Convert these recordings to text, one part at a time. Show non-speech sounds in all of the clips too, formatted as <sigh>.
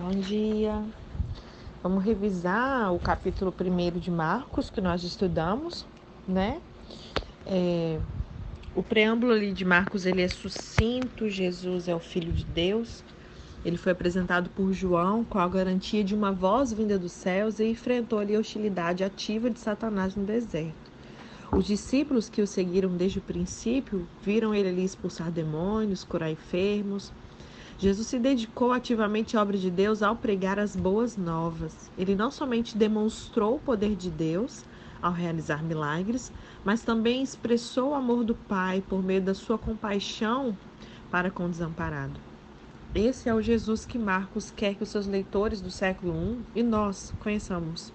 Bom dia. Vamos revisar o capítulo 1 de Marcos que nós estudamos, né? É, o preâmbulo ali de Marcos ele é sucinto. Jesus é o Filho de Deus. Ele foi apresentado por João com a garantia de uma voz vinda dos céus e enfrentou ali a hostilidade ativa de Satanás no deserto. Os discípulos que o seguiram desde o princípio viram ele ali expulsar demônios, curar enfermos. Jesus se dedicou ativamente à obra de Deus ao pregar as boas novas. Ele não somente demonstrou o poder de Deus ao realizar milagres, mas também expressou o amor do Pai por meio da sua compaixão para com o desamparado. Esse é o Jesus que Marcos quer que os seus leitores do século I e nós conheçamos.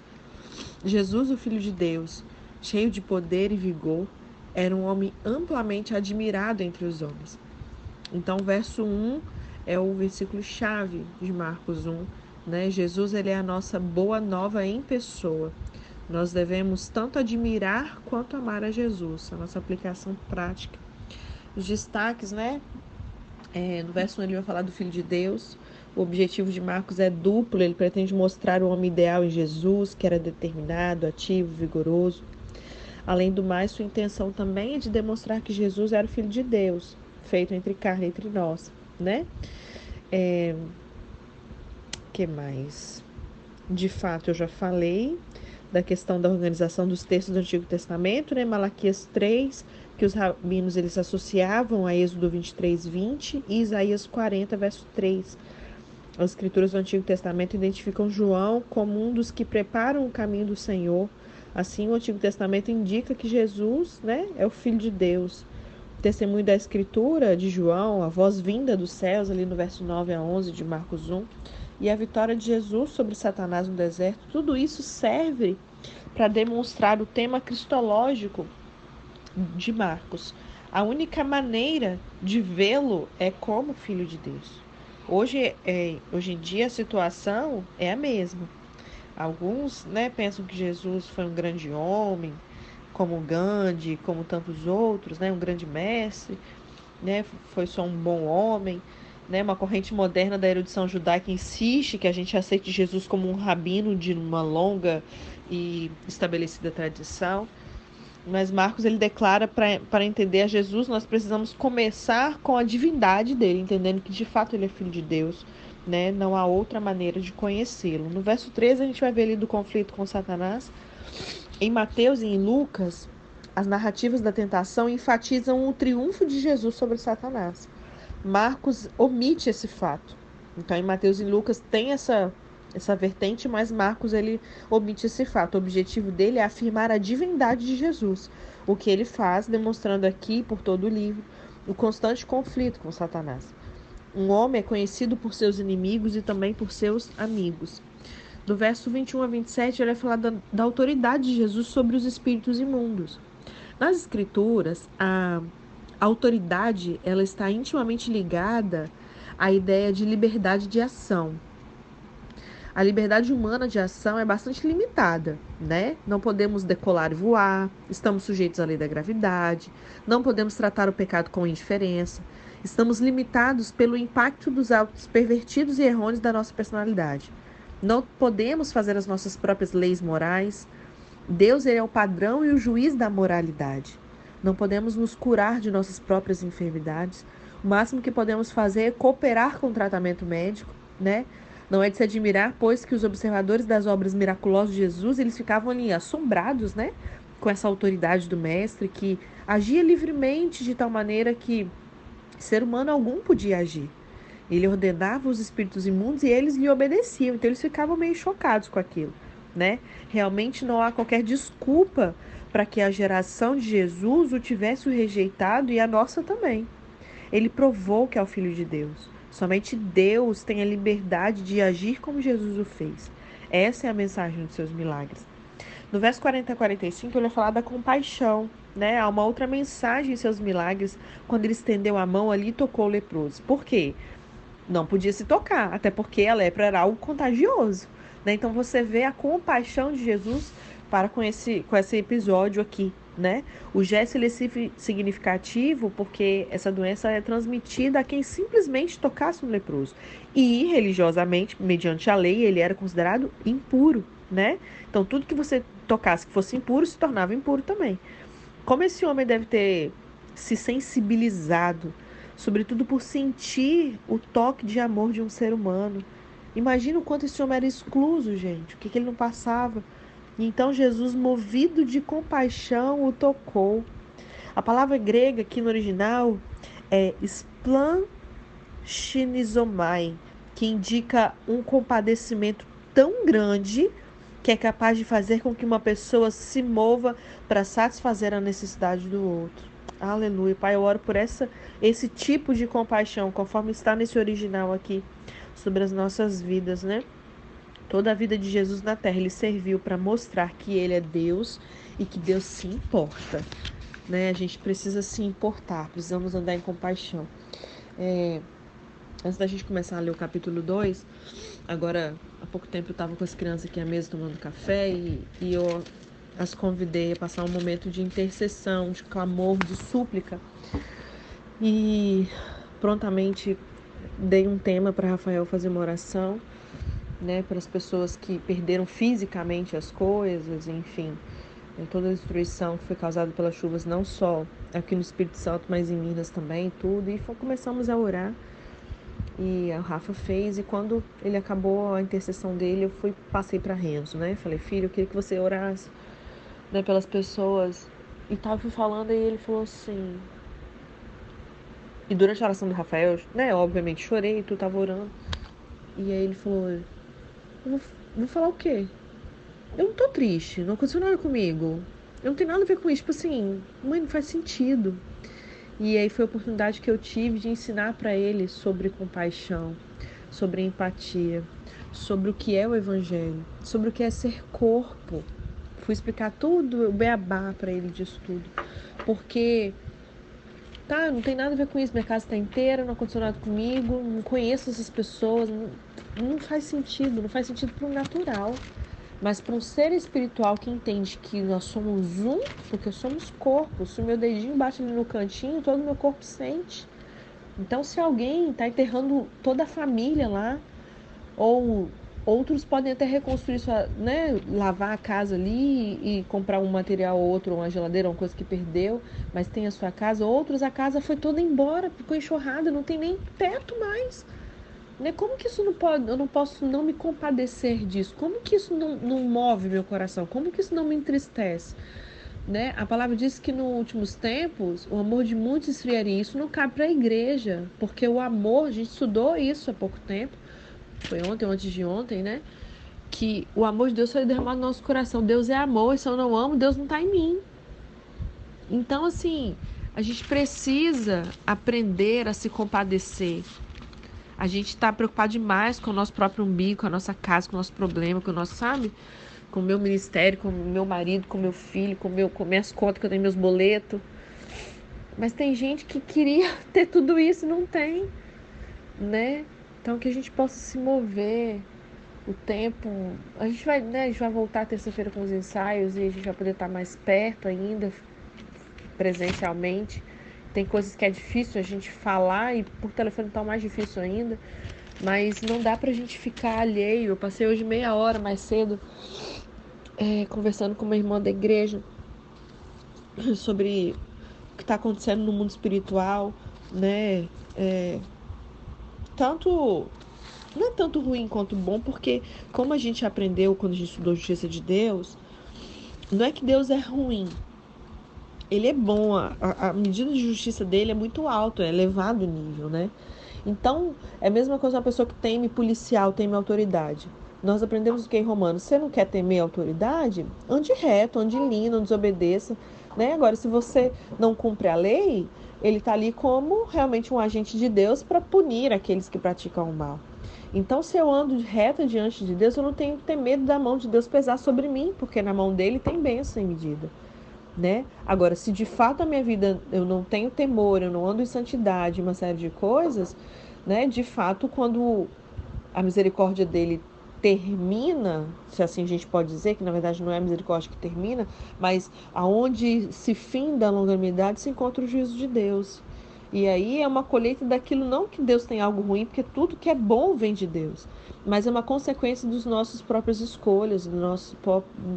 Jesus, o Filho de Deus, cheio de poder e vigor, era um homem amplamente admirado entre os homens. Então, verso 1 é o versículo chave de Marcos 1, né? Jesus ele é a nossa boa nova em pessoa. Nós devemos tanto admirar quanto amar a Jesus, a nossa aplicação prática. Os destaques, né? É, no verso 1 ele vai falar do Filho de Deus. O objetivo de Marcos é duplo, ele pretende mostrar o homem ideal em Jesus, que era determinado, ativo, vigoroso. Além do mais, sua intenção também é de demonstrar que Jesus era o Filho de Deus, feito entre carne entre nós, né? É... que mais? De fato, eu já falei da questão da organização dos textos do Antigo Testamento, né? Malaquias 3, que os rabinos eles associavam a Êxodo 23, 20 e Isaías 40, verso 3. As escrituras do Antigo Testamento identificam João como um dos que preparam o caminho do Senhor, Assim, o Antigo Testamento indica que Jesus né, é o Filho de Deus. Testemunho da Escritura de João, a voz vinda dos céus, ali no verso 9 a 11 de Marcos 1, e a vitória de Jesus sobre Satanás no deserto, tudo isso serve para demonstrar o tema cristológico de Marcos. A única maneira de vê-lo é como Filho de Deus. Hoje, é, hoje em dia, a situação é a mesma. Alguns né, pensam que Jesus foi um grande homem, como Gandhi, como tantos outros, né, um grande mestre, né, foi só um bom homem. Né, uma corrente moderna da erudição judaica insiste que a gente aceite Jesus como um rabino de uma longa e estabelecida tradição. Mas Marcos ele declara para entender a Jesus, nós precisamos começar com a divindade dele, entendendo que de fato ele é filho de Deus, né? Não há outra maneira de conhecê-lo. No verso 13, a gente vai ver ali do conflito com Satanás. Em Mateus e em Lucas, as narrativas da tentação enfatizam o triunfo de Jesus sobre Satanás. Marcos omite esse fato. Então, em Mateus e Lucas tem essa essa vertente, mas Marcos ele omite esse fato. O objetivo dele é afirmar a divindade de Jesus, o que ele faz demonstrando aqui por todo o livro o constante conflito com Satanás. Um homem é conhecido por seus inimigos e também por seus amigos. Do verso 21 a 27, ele vai falar da, da autoridade de Jesus sobre os espíritos imundos. Nas Escrituras, a, a autoridade ela está intimamente ligada à ideia de liberdade de ação. A liberdade humana de ação é bastante limitada, né? Não podemos decolar e voar, estamos sujeitos à lei da gravidade, não podemos tratar o pecado com indiferença, Estamos limitados pelo impacto dos hábitos pervertidos e errôneos da nossa personalidade. Não podemos fazer as nossas próprias leis morais. Deus é o padrão e o juiz da moralidade. Não podemos nos curar de nossas próprias enfermidades. O máximo que podemos fazer é cooperar com o tratamento médico, né? Não é de se admirar, pois, que os observadores das obras miraculosas de Jesus, eles ficavam ali assombrados, né? Com essa autoridade do mestre que agia livremente de tal maneira que ser humano algum podia agir. Ele ordenava os espíritos imundos e eles lhe obedeciam, então eles ficavam meio chocados com aquilo, né? Realmente não há qualquer desculpa para que a geração de Jesus o tivesse rejeitado e a nossa também. Ele provou que é o filho de Deus. Somente Deus tem a liberdade de agir como Jesus o fez. Essa é a mensagem dos seus milagres. No verso 40 a 45, ele vai falar da compaixão, né? Há uma outra mensagem em seus milagres, quando ele estendeu a mão ali e tocou o leproso. Por quê? Não podia se tocar, até porque a lepra era algo contagioso. Né? Então você vê a compaixão de Jesus para com esse, com esse episódio aqui, né? O gesto ele é significativo porque essa doença é transmitida a quem simplesmente tocasse um leproso. E religiosamente, mediante a lei, ele era considerado impuro, né? Então tudo que você tocasse que fosse impuro se tornava impuro também. Como esse homem deve ter se sensibilizado, sobretudo por sentir o toque de amor de um ser humano. Imagina o quanto esse homem era excluso, gente, o que, que ele não passava. E então Jesus, movido de compaixão, o tocou. A palavra grega aqui no original é splanchinizomai, que indica um compadecimento tão grande que é capaz de fazer com que uma pessoa se mova para satisfazer a necessidade do outro. Aleluia. Pai, eu oro por essa, esse tipo de compaixão, conforme está nesse original aqui, sobre as nossas vidas, né? Toda a vida de Jesus na terra, ele serviu para mostrar que ele é Deus e que Deus se importa. Né? A gente precisa se importar, precisamos andar em compaixão. É, antes da gente começar a ler o capítulo 2, agora há pouco tempo eu estava com as crianças aqui à mesa tomando café e, e eu as convidei a passar um momento de intercessão, de clamor, de súplica. E prontamente dei um tema para Rafael fazer uma oração né, para as pessoas que perderam fisicamente as coisas, enfim, né, toda a destruição que foi causada pelas chuvas, não só aqui no Espírito Santo, mas em Minas também, tudo. E começamos a orar. E a Rafa fez, e quando ele acabou a intercessão dele, eu fui passei para Renzo, né? Falei, filho, eu queria que você orasse né, pelas pessoas. E tava falando, e ele falou assim. E durante a oração do Rafael, né, obviamente chorei, tu tava orando. E aí ele falou: Vou, vou falar o quê? Eu não tô triste, não aconteceu nada comigo. Eu não tenho nada a ver com isso. Tipo assim, mãe, não faz sentido. E aí foi a oportunidade que eu tive de ensinar para ele sobre compaixão, sobre empatia, sobre o que é o evangelho, sobre o que é ser corpo. Fui explicar tudo, o beabá para ele disso tudo. Porque tá, não tem nada a ver com isso, minha casa está inteira, não aconteceu nada comigo, não conheço essas pessoas, não, não faz sentido, não faz sentido para o natural. Mas para um ser espiritual que entende que nós somos um, porque somos corpo, se o meu dedinho bate ali no cantinho, todo o meu corpo sente. Então, se alguém está enterrando toda a família lá, ou Outros podem até reconstruir sua, né, lavar a casa ali e comprar um material ou outro, uma geladeira, uma coisa que perdeu, mas tem a sua casa. Outros a casa foi toda embora, ficou enxurrada, não tem nem teto mais. Né? Como que isso não pode, eu não posso não me compadecer disso? Como que isso não, não move meu coração? Como que isso não me entristece? Né? A palavra diz que nos últimos tempos o amor de muitos esfriaria. Isso não cabe para a igreja, porque o amor, a gente estudou isso há pouco tempo, foi ontem, antes de ontem, né? Que o amor de Deus foi derramado no nosso coração. Deus é amor, e se eu não amo, Deus não está em mim. Então, assim, a gente precisa aprender a se compadecer. A gente está preocupado demais com o nosso próprio umbigo, com a nossa casa, com o nosso problema, com o nosso, sabe? Com o meu ministério, com o meu marido, com o meu filho, com, meu, com minhas contas, que eu tenho meus boletos. Mas tem gente que queria <laughs> ter tudo isso e não tem, né? Então que a gente possa se mover o tempo. A gente vai, né, a gente vai voltar terça-feira com os ensaios e a gente vai poder estar mais perto ainda, presencialmente. Tem coisas que é difícil a gente falar e por telefone tá mais difícil ainda. Mas não dá pra gente ficar alheio. Eu passei hoje meia hora mais cedo é, conversando com uma irmã da igreja sobre o que está acontecendo no mundo espiritual, né? É, tanto não é tanto ruim quanto bom, porque como a gente aprendeu quando a gente estudou justiça de Deus, não é que Deus é ruim. Ele é bom, a, a medida de justiça dele é muito alto, é elevado o nível, né? Então, é a mesma coisa uma pessoa que teme policial, teme autoridade. Nós aprendemos o que em Romanos? Você não quer temer autoridade? Ande reto, ande lindo, não desobedeça. Né? Agora, se você não cumpre a lei, ele está ali como realmente um agente de Deus para punir aqueles que praticam o mal. Então, se eu ando reta diante de Deus, eu não tenho que ter medo da mão de Deus pesar sobre mim, porque na mão dele tem bênção em medida. Né? Agora, se de fato a minha vida eu não tenho temor, eu não ando em santidade, uma série de coisas, né? De fato, quando a misericórdia dele termina, se assim a gente pode dizer, que na verdade não é a misericórdia que termina, mas aonde se finda a longanimidade se encontra o juízo de Deus. E aí é uma colheita daquilo, não que Deus tem algo ruim, porque tudo que é bom vem de Deus, mas é uma consequência dos nossos próprias escolhas, do nosso,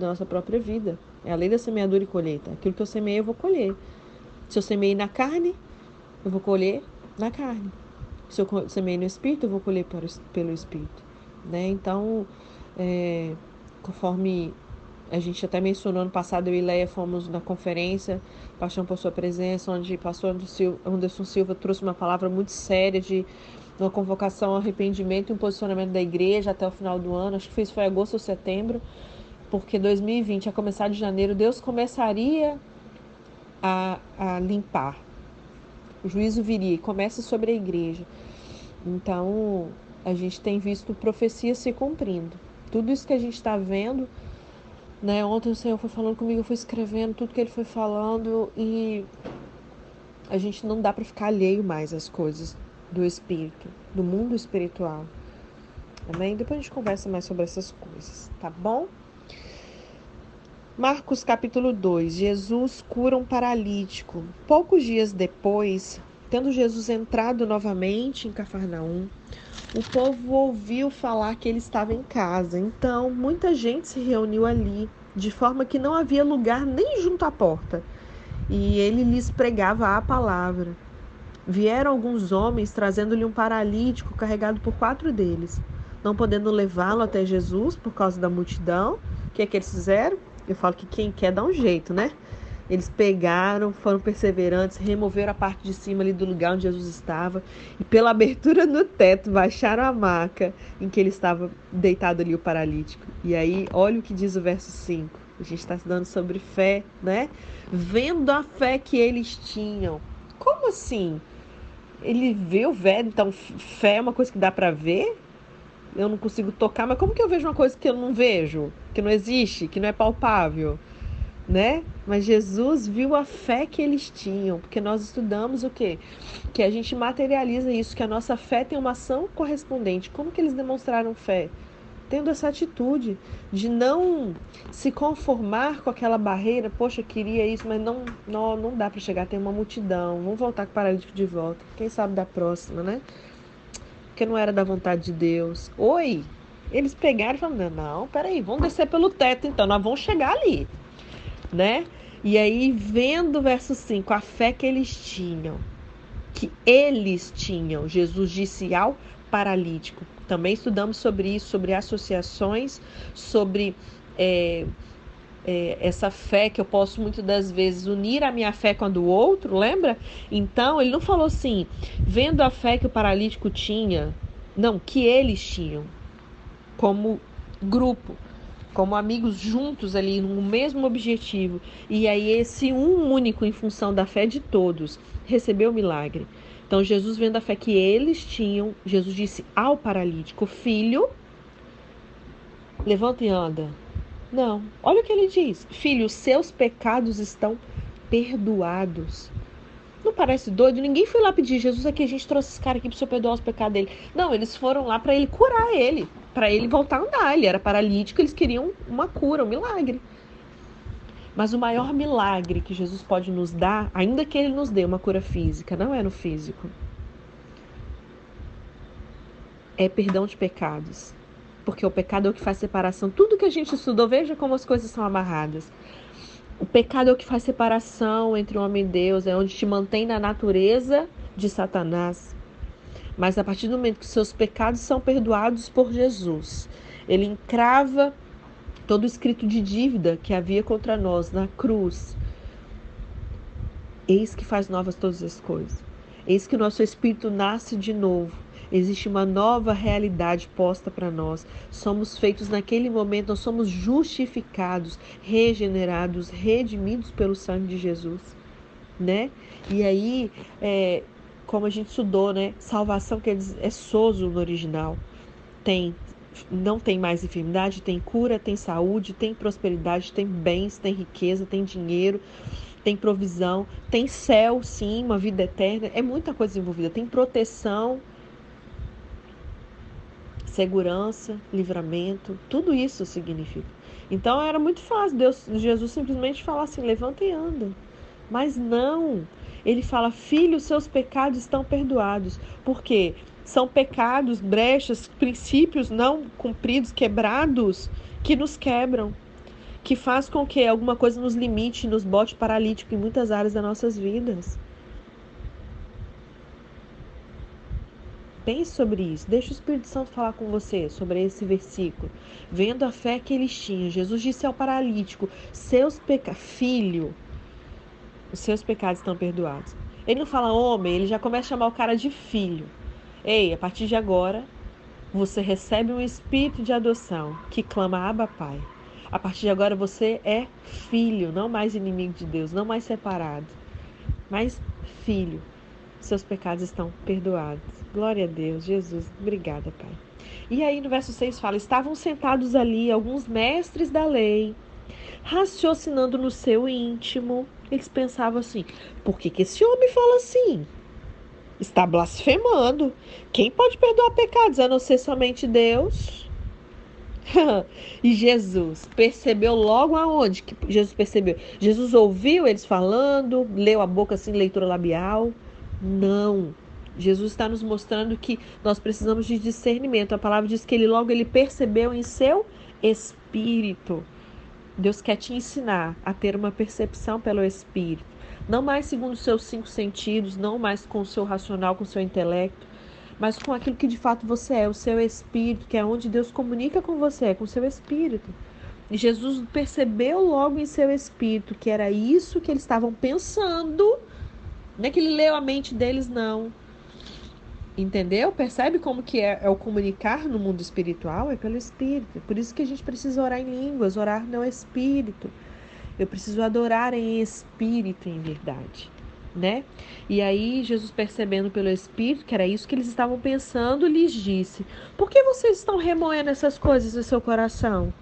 da nossa própria vida. É a lei da semeadura e colheita. Aquilo que eu semeei, eu vou colher. Se eu semeei na carne, eu vou colher na carne. Se eu semeei no espírito, eu vou colher pelo espírito. Né? Então, é, conforme a gente até mencionou ano passado, eu e Leia fomos na conferência Paixão por Sua Presença, onde pastor Anderson Silva trouxe uma palavra muito séria de uma convocação ao arrependimento e um posicionamento da igreja até o final do ano. Acho que isso foi agosto ou setembro, porque 2020, a começar de janeiro, Deus começaria a, a limpar. O juízo viria e começa sobre a igreja. Então, a gente tem visto profecias se cumprindo. Tudo isso que a gente está vendo né? Ontem o Senhor foi falando comigo, eu fui escrevendo tudo que ele foi falando e a gente não dá para ficar alheio mais às coisas do espírito, do mundo espiritual. Amém? Depois a gente conversa mais sobre essas coisas, tá bom? Marcos capítulo 2: Jesus cura um paralítico. Poucos dias depois, tendo Jesus entrado novamente em Cafarnaum, o povo ouviu falar que ele estava em casa. Então, muita gente se reuniu ali, de forma que não havia lugar nem junto à porta. E ele lhes pregava a palavra. Vieram alguns homens trazendo-lhe um paralítico carregado por quatro deles. Não podendo levá-lo até Jesus por causa da multidão, o que é que eles fizeram? Eu falo que quem quer dá um jeito, né? Eles pegaram, foram perseverantes, removeram a parte de cima ali do lugar onde Jesus estava e pela abertura no teto baixaram a maca em que ele estava deitado ali o paralítico. E aí, olha o que diz o verso 5. A gente está estudando sobre fé, né? Vendo a fé que eles tinham. Como assim? Ele vê o velho, então fé é uma coisa que dá para ver? Eu não consigo tocar, mas como que eu vejo uma coisa que eu não vejo, que não existe, que não é palpável? Né? Mas Jesus viu a fé que eles tinham, porque nós estudamos o quê? Que a gente materializa isso, que a nossa fé tem uma ação correspondente. Como que eles demonstraram fé? Tendo essa atitude de não se conformar com aquela barreira, poxa, queria isso, mas não, não, não dá para chegar, tem uma multidão, vamos voltar com o paralítico de volta. Quem sabe da próxima, né? Porque não era da vontade de Deus. Oi! Eles pegaram e falaram: não, peraí, vamos descer pelo teto então, nós vamos chegar ali né? E aí, vendo o verso 5, a fé que eles tinham, que eles tinham, Jesus disse ao paralítico. Também estudamos sobre isso, sobre associações, sobre é, é, essa fé que eu posso muitas das vezes unir a minha fé com a do outro, lembra? Então, ele não falou assim, vendo a fé que o paralítico tinha, não, que eles tinham, como grupo como amigos juntos ali no mesmo objetivo. E aí esse um único em função da fé de todos recebeu o milagre. Então Jesus vendo a fé que eles tinham, Jesus disse ao paralítico: "Filho, levanta e anda". Não. Olha o que ele diz: "Filho, seus pecados estão perdoados". Não parece doido? Ninguém foi lá pedir, Jesus, aqui a gente trouxe esse cara aqui para o senhor perdoar os pecados dele. Não, eles foram lá para ele curar ele para ele voltar a andar. Ele era paralítico, eles queriam uma cura, um milagre. Mas o maior milagre que Jesus pode nos dar, ainda que ele nos dê uma cura física, não é no físico. É perdão de pecados. Porque o pecado é o que faz separação. Tudo que a gente estudou, veja como as coisas são amarradas. O pecado é o que faz separação entre o homem e Deus, é onde te mantém na natureza de Satanás. Mas a partir do momento que seus pecados são perdoados por Jesus, ele encrava todo o escrito de dívida que havia contra nós na cruz. Eis que faz novas todas as coisas. Eis que o nosso espírito nasce de novo. Existe uma nova realidade posta para nós. Somos feitos naquele momento, nós somos justificados, regenerados, redimidos pelo sangue de Jesus, né? E aí, é, como a gente estudou, né? Salvação que é soso no original. Tem não tem mais enfermidade, tem cura, tem saúde, tem prosperidade, tem bens, tem riqueza, tem dinheiro, tem provisão, tem céu, sim, uma vida eterna. É muita coisa envolvida. Tem proteção. segurança, livramento, tudo isso significa. Então era muito fácil Deus, Jesus simplesmente falar assim: levanta e anda. Mas não. Ele fala: filho, seus pecados estão perdoados. Por quê? São pecados, brechas, princípios não cumpridos, quebrados, que nos quebram, que faz com que alguma coisa nos limite, nos bote paralítico em muitas áreas das nossas vidas. Pense sobre isso. Deixa o Espírito Santo falar com você sobre esse versículo. Vendo a fé que eles tinham, Jesus disse ao paralítico: Seus pecados, filho, os seus pecados estão perdoados. Ele não fala homem, ele já começa a chamar o cara de filho. Ei, a partir de agora, você recebe um espírito de adoção que clama Abba Pai. A partir de agora você é filho, não mais inimigo de Deus, não mais separado, mas filho. Seus pecados estão perdoados. Glória a Deus, Jesus. Obrigada, Pai. E aí no verso 6 fala: Estavam sentados ali alguns mestres da lei, raciocinando no seu íntimo. Eles pensavam assim: por que, que esse homem fala assim? Está blasfemando. Quem pode perdoar pecados a não ser somente Deus? <laughs> e Jesus percebeu logo aonde que Jesus percebeu? Jesus ouviu eles falando, leu a boca assim, leitura labial. Não. Jesus está nos mostrando que nós precisamos de discernimento. A palavra diz que ele logo ele percebeu em seu espírito. Deus quer te ensinar a ter uma percepção pelo espírito, não mais segundo os seus cinco sentidos, não mais com o seu racional, com o seu intelecto, mas com aquilo que de fato você é, o seu espírito, que é onde Deus comunica com você, é com o seu espírito. E Jesus percebeu logo em seu espírito que era isso que eles estavam pensando não é que ele leu a mente deles, não. Entendeu? Percebe como que é, é, o comunicar no mundo espiritual? É pelo Espírito. Por isso que a gente precisa orar em línguas, orar no Espírito. Eu preciso adorar em Espírito, em verdade. Né? E aí, Jesus, percebendo pelo Espírito que era isso que eles estavam pensando, lhes disse: Por que vocês estão remoendo essas coisas no seu coração?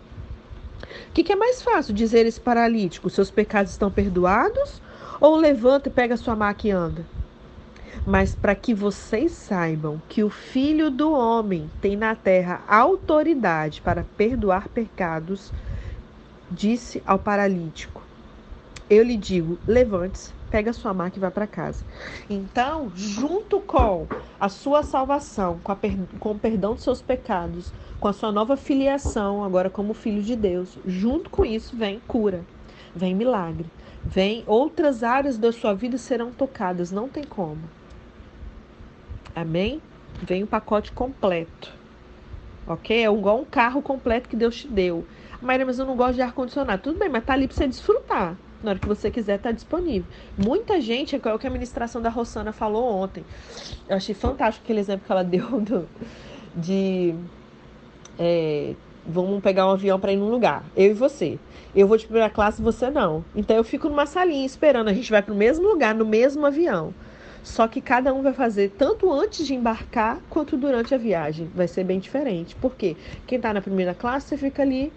O que, que é mais fácil dizer esse paralítico? Seus pecados estão perdoados? ou levanta e pega sua maca e anda. Mas para que vocês saibam que o Filho do Homem tem na terra autoridade para perdoar pecados, disse ao paralítico: Eu lhe digo, levante-se, pega sua maca e vá para casa. Então, junto com a sua salvação, com, per com o perdão dos seus pecados, com a sua nova filiação, agora como filho de Deus, junto com isso vem cura, vem milagre, Vem, outras áreas da sua vida serão tocadas, não tem como. Amém? Vem o pacote completo. Ok? É igual um carro completo que Deus te deu. Maria, mas eu não gosto de ar-condicionado. Tudo bem, mas tá ali para você desfrutar. Na hora que você quiser, tá disponível. Muita gente, é o que a administração da Rossana falou ontem. Eu achei fantástico aquele exemplo que ela <laughs> deu do, de. É, vamos pegar um avião para ir num lugar. Eu e você. Eu vou de primeira classe, você não. Então eu fico numa salinha esperando. A gente vai para o mesmo lugar, no mesmo avião. Só que cada um vai fazer tanto antes de embarcar quanto durante a viagem. Vai ser bem diferente. Por quê? Quem está na primeira classe, você fica ali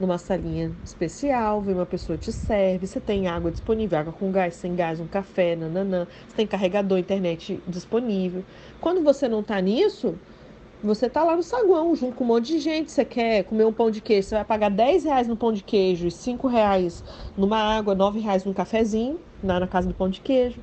numa salinha especial, vem uma pessoa te serve, você tem água disponível, água com gás, sem gás, um café, nananã, você tem carregador, internet disponível. Quando você não está nisso, você tá lá no saguão, junto com um monte de gente. Você quer comer um pão de queijo, você vai pagar 10 reais no pão de queijo e 5 reais numa água, 9 reais num cafezinho, na, na casa do pão de queijo.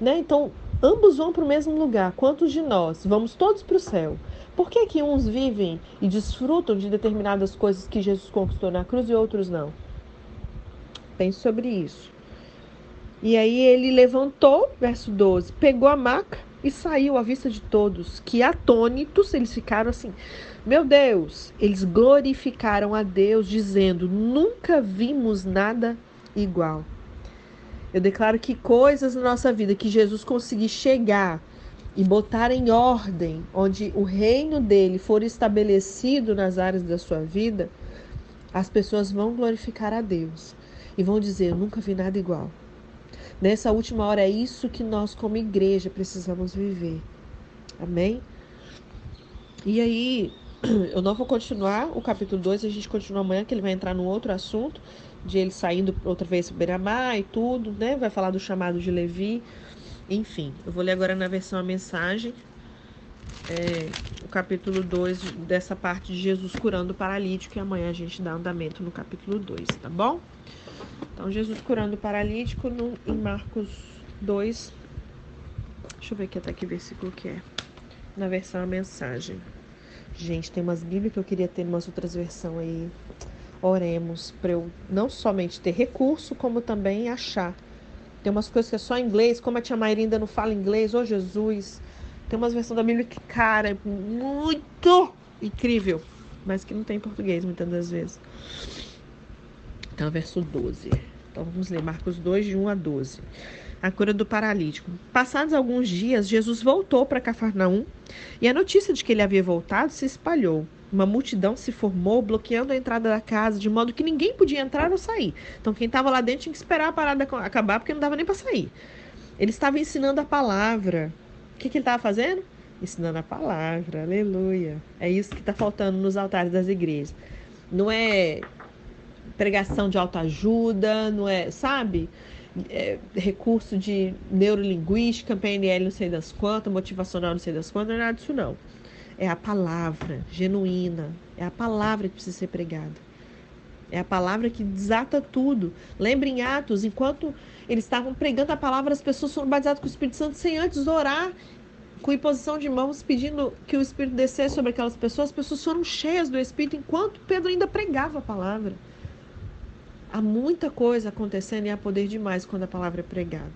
Né? Então, ambos vão para o mesmo lugar. Quantos de nós vamos todos para o céu? Por que, que uns vivem e desfrutam de determinadas coisas que Jesus conquistou na cruz e outros não? Pense sobre isso. E aí ele levantou, verso 12, pegou a maca e saiu à vista de todos, que atônitos eles ficaram assim: Meu Deus! Eles glorificaram a Deus, dizendo: Nunca vimos nada igual. Eu declaro que coisas na nossa vida que Jesus conseguir chegar e botar em ordem, onde o reino dele for estabelecido nas áreas da sua vida, as pessoas vão glorificar a Deus e vão dizer: Eu nunca vi nada igual. Nessa última hora é isso que nós, como igreja, precisamos viver. Amém? E aí, <clears throat> eu não vou continuar o capítulo 2, a gente continua amanhã, que ele vai entrar num outro assunto, de ele saindo outra vez para Beramar e tudo, né? Vai falar do chamado de Levi. Enfim, eu vou ler agora na versão a mensagem, é, o capítulo 2 dessa parte de Jesus curando o paralítico e amanhã a gente dá andamento no capítulo 2, tá bom? Então, Jesus curando o paralítico no, em Marcos 2. Deixa eu ver aqui até que versículo que é. Na versão a mensagem. Gente, tem umas Bíblias que eu queria ter umas outras versões aí. Oremos para eu não somente ter recurso, como também achar. Tem umas coisas que é só inglês, como a tia Maíra ainda não fala inglês, ô oh, Jesus. Tem umas versões da Bíblia que, cara, é muito incrível, mas que não tem em português muitas das vezes. Então, verso 12. Então, vamos ler Marcos 2, de 1 a 12. A cura do paralítico. Passados alguns dias, Jesus voltou para Cafarnaum e a notícia de que ele havia voltado se espalhou. Uma multidão se formou, bloqueando a entrada da casa, de modo que ninguém podia entrar ou sair. Então, quem estava lá dentro tinha que esperar a parada acabar, porque não dava nem para sair. Ele estava ensinando a palavra. O que, que ele estava fazendo? Ensinando a palavra, aleluia. É isso que está faltando nos altares das igrejas. Não é pregação de autoajuda, não é, sabe? É, recurso de neurolinguística, PNL não sei das quantas, motivacional não sei das quantas, não é nada disso não. É a palavra genuína, é a palavra que precisa ser pregada. É a palavra que desata tudo. Lembre em Atos, enquanto eles estavam pregando a palavra, as pessoas foram batizadas com o Espírito Santo sem antes orar, com imposição de mãos, pedindo que o Espírito descesse sobre aquelas pessoas. As pessoas foram cheias do Espírito enquanto Pedro ainda pregava a palavra. Há muita coisa acontecendo e há poder demais quando a palavra é pregada.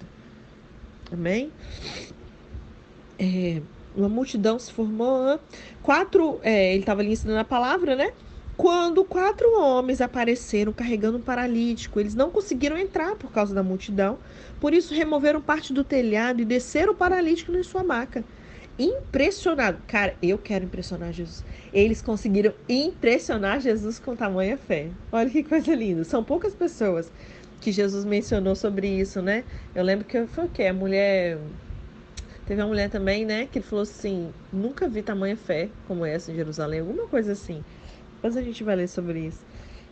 Amém? É, uma multidão se formou. Quatro, é, ele estava ali ensinando a palavra, né? Quando quatro homens apareceram carregando um paralítico, eles não conseguiram entrar por causa da multidão, por isso removeram parte do telhado e desceram o paralítico em sua maca impressionado. Cara, eu quero impressionar Jesus. Eles conseguiram impressionar Jesus com tamanha fé. Olha que coisa linda. São poucas pessoas que Jesus mencionou sobre isso, né? Eu lembro que foi o quê? A mulher. Teve uma mulher também, né? Que falou assim: nunca vi tamanha fé como essa em Jerusalém, alguma coisa assim. Depois a gente vai ler sobre isso.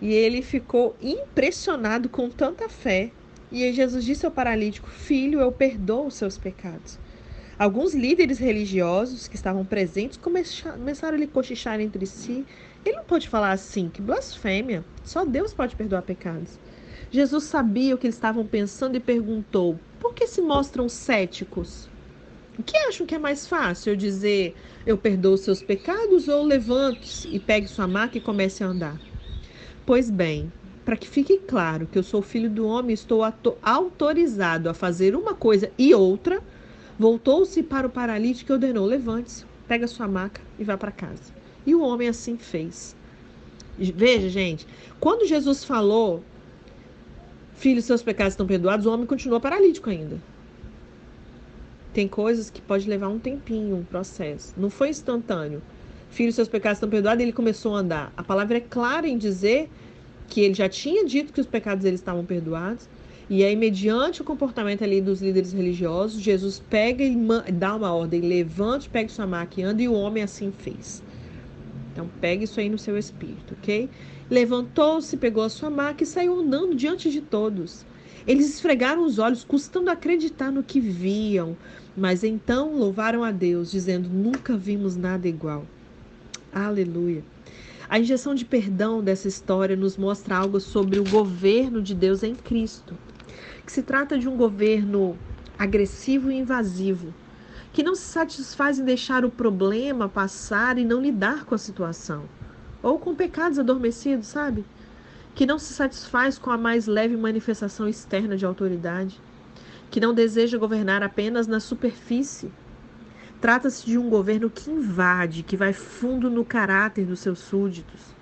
E ele ficou impressionado com tanta fé. E Jesus disse ao paralítico: Filho, eu perdoo os seus pecados. Alguns líderes religiosos que estavam presentes começaram a lhe cochichar entre si. Ele não pode falar assim, que blasfêmia. Só Deus pode perdoar pecados. Jesus sabia o que eles estavam pensando e perguntou: por que se mostram céticos? Que acham que é mais fácil? Eu dizer, eu perdoo seus pecados ou levante-se e pegue sua maca e comece a andar? Pois bem, para que fique claro que eu sou filho do homem, estou autorizado a fazer uma coisa e outra Voltou-se para o paralítico e ordenou: Levante-se, pega sua maca e vá para casa. E o homem assim fez. Veja, gente, quando Jesus falou, filho, seus pecados estão perdoados, o homem continuou paralítico ainda. Tem coisas que pode levar um tempinho, um processo. Não foi instantâneo. Filho, seus pecados estão perdoados, e ele começou a andar. A palavra é clara em dizer que ele já tinha dito que os pecados dele estavam perdoados, e aí, mediante o comportamento ali dos líderes religiosos, Jesus pega e dá uma ordem: levante, pegue sua maca e anda, e o homem assim fez. Então, pegue isso aí no seu espírito, ok? Levantou-se, pegou a sua maca e saiu andando diante de todos. Eles esfregaram os olhos, custando acreditar no que viam, mas então louvaram a Deus, dizendo: Nunca vimos nada igual. Aleluia. A injeção de perdão dessa história nos mostra algo sobre o governo de Deus em Cristo que se trata de um governo agressivo e invasivo, que não se satisfaz em deixar o problema passar e não lidar com a situação, ou com pecados adormecidos, sabe? Que não se satisfaz com a mais leve manifestação externa de autoridade, que não deseja governar apenas na superfície. Trata-se de um governo que invade, que vai fundo no caráter dos seus súditos.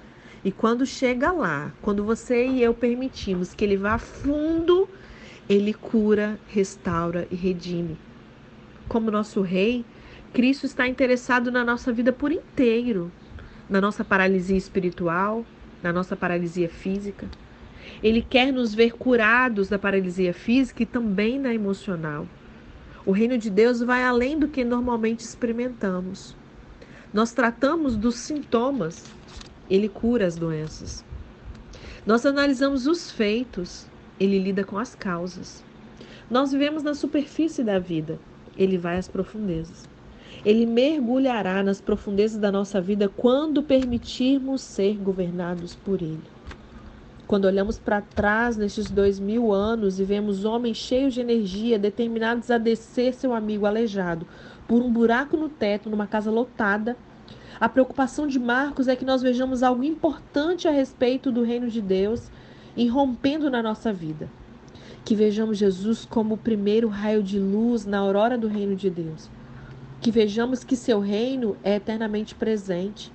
E quando chega lá, quando você e eu permitimos que ele vá fundo ele cura, restaura e redime. Como nosso Rei, Cristo está interessado na nossa vida por inteiro, na nossa paralisia espiritual, na nossa paralisia física. Ele quer nos ver curados da paralisia física e também na emocional. O reino de Deus vai além do que normalmente experimentamos. Nós tratamos dos sintomas, ele cura as doenças. Nós analisamos os feitos, ele lida com as causas. Nós vivemos na superfície da vida, ele vai às profundezas. Ele mergulhará nas profundezas da nossa vida quando permitirmos ser governados por Ele. Quando olhamos para trás nestes dois mil anos e vemos homens cheios de energia, determinados a descer seu amigo aleijado por um buraco no teto numa casa lotada, a preocupação de Marcos é que nós vejamos algo importante a respeito do reino de Deus irrompendo na nossa vida. Que vejamos Jesus como o primeiro raio de luz na aurora do reino de Deus. Que vejamos que seu reino é eternamente presente,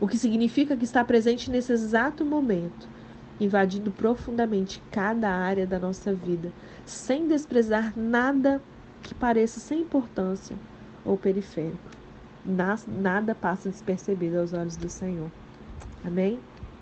o que significa que está presente nesse exato momento invadindo profundamente cada área da nossa vida, sem desprezar nada que pareça sem importância ou periférico. Nada passa despercebido aos olhos do Senhor. Amém?